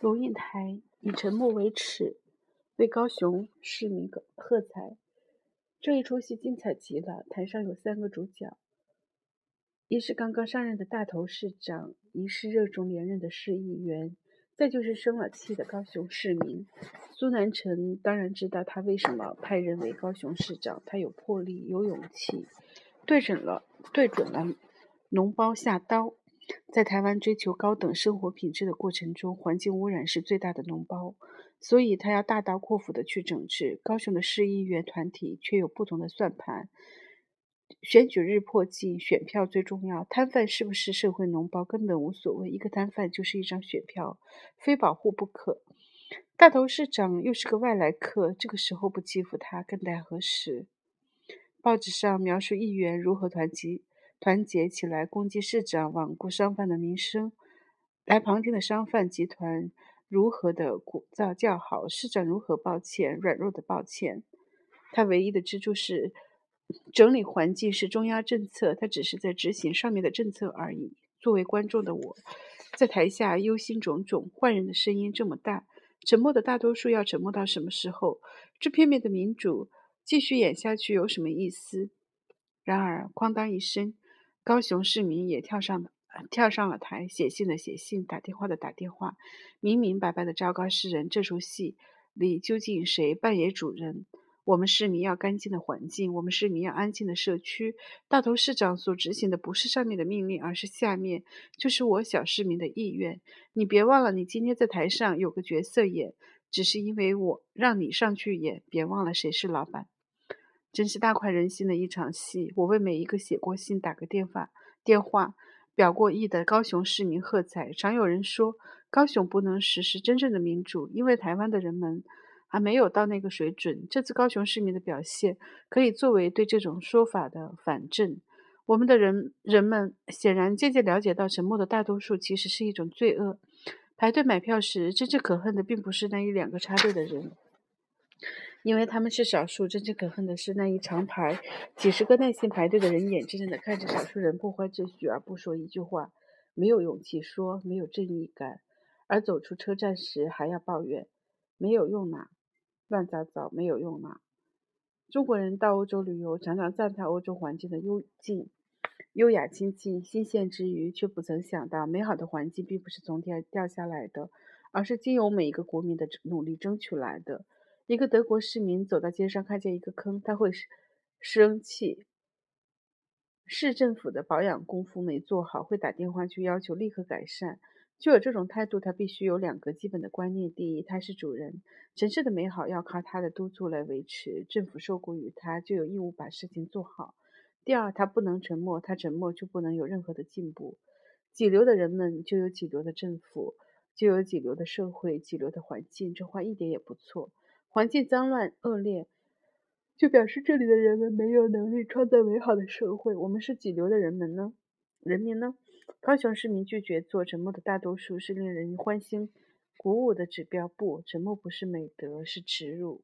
龙应台以沉默为耻，为高雄市民喝彩。这一出戏精彩极了，台上有三个主角：一是刚刚上任的大头市长，一是热衷连任的市议员，再就是生了气的高雄市民。苏南成当然知道他为什么派人为高雄市长，他有魄力，有勇气，对准了，对准了脓包下刀。在台湾追求高等生活品质的过程中，环境污染是最大的脓包，所以他要大刀阔斧的去整治。高雄的市议员团体却有不同的算盘。选举日迫近，选票最重要。摊贩是不是社会脓包根本无所谓，一个摊贩就是一张选票，非保护不可。大头市长又是个外来客，这个时候不欺负他，更待何时？报纸上描述议员如何团结。团结起来攻击市长罔顾商贩的名声，来旁听的商贩集团如何的鼓噪叫好，市长如何抱歉，软弱的抱歉。他唯一的支柱是整理环境，是中央政策，他只是在执行上面的政策而已。作为观众的我，在台下忧心忡忡，坏人的声音这么大，沉默的大多数要沉默到什么时候？这片面的民主继续演下去有什么意思？然而，哐当一声。高雄市民也跳上，跳上了台，写信的写信，打电话的打电话，明明白白的昭告世人：这出戏里究竟谁扮演主人？我们市民要干净的环境，我们市民要安静的社区。大头市长所执行的不是上面的命令，而是下面，就是我小市民的意愿。你别忘了，你今天在台上有个角色演，只是因为我让你上去演。别忘了谁是老板。真是大快人心的一场戏！我为每一个写过信、打个电话、电话表过意的高雄市民喝彩。常有人说，高雄不能实施真正的民主，因为台湾的人们还没有到那个水准。这次高雄市民的表现，可以作为对这种说法的反证。我们的人人们显然渐渐了解到，沉默的大多数其实是一种罪恶。排队买票时，真正可恨的并不是那一两个插队的人。因为他们是少数，真正可恨的是那一长排几十个耐心排队的人，眼睁睁地看着少数人破坏秩序而不说一句话，没有勇气说，没有正义感，而走出车站时还要抱怨，没有用呐，乱糟糟，没有用呐。中国人到欧洲旅游，常常赞叹欧洲环境的幽静、优雅、清静、新鲜之余，却不曾想到，美好的环境并不是从天掉下来的，而是经由每一个国民的努力争取来的。一个德国市民走到街上，看见一个坑，他会生气。市政府的保养功夫没做好，会打电话去要求立刻改善。具有这种态度，他必须有两个基本的观念：第一，他是主人，城市的美好要靠他的督促来维持，政府受雇于他，就有义务把事情做好；第二，他不能沉默，他沉默就不能有任何的进步。几流的人们就有几流的政府，就有几流的社会，几流的环境。这话一点也不错。环境脏乱恶劣，就表示这里的人们没有能力创造美好的社会。我们是几流的人们呢？人民呢？高雄市民拒绝做沉默的大多数，是令人欢欣鼓舞的指标。不，沉默不是美德，是耻辱。